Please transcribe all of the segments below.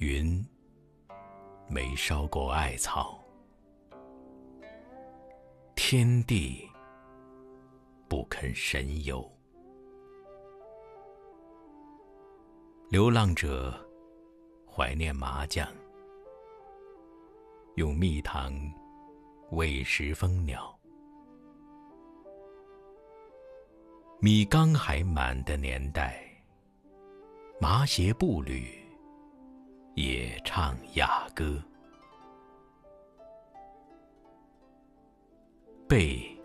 云没烧过艾草，天地不肯神游。流浪者怀念麻将，用蜜糖喂食蜂鸟。米缸还满的年代，麻鞋步履也唱雅歌。背，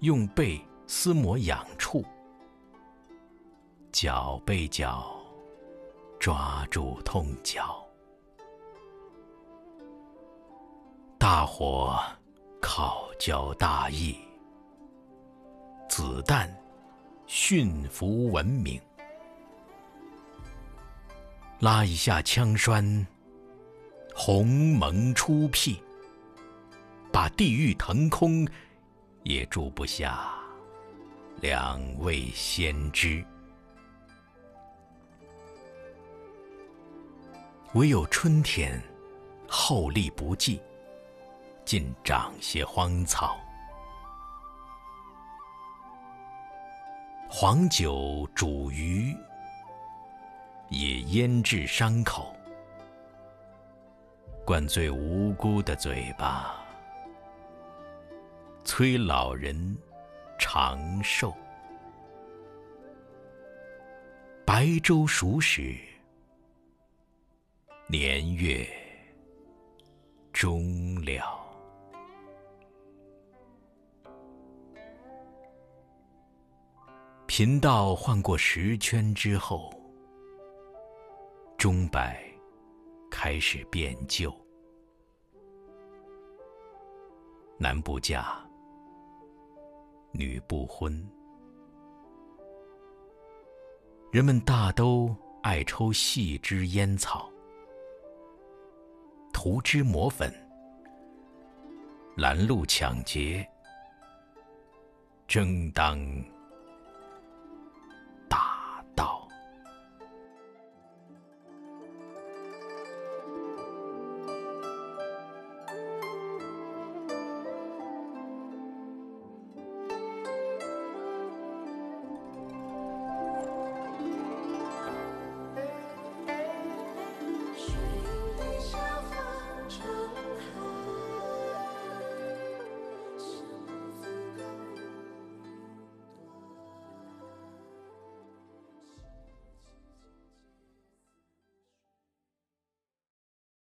用背撕磨痒处；脚背脚抓住痛脚。大火烤焦大义，子弹。驯服文明，拉一下枪栓，鸿蒙出辟，把地狱腾空，也住不下两位先知。唯有春天厚力不济，尽长些荒草。黄酒煮鱼，也腌制伤口；灌醉无辜的嘴巴，催老人长寿。白粥熟时，年月终了。贫道换过十圈之后，钟摆开始变旧。男不嫁，女不婚，人们大都爱抽细枝烟草，涂脂抹粉，拦路抢劫，正当。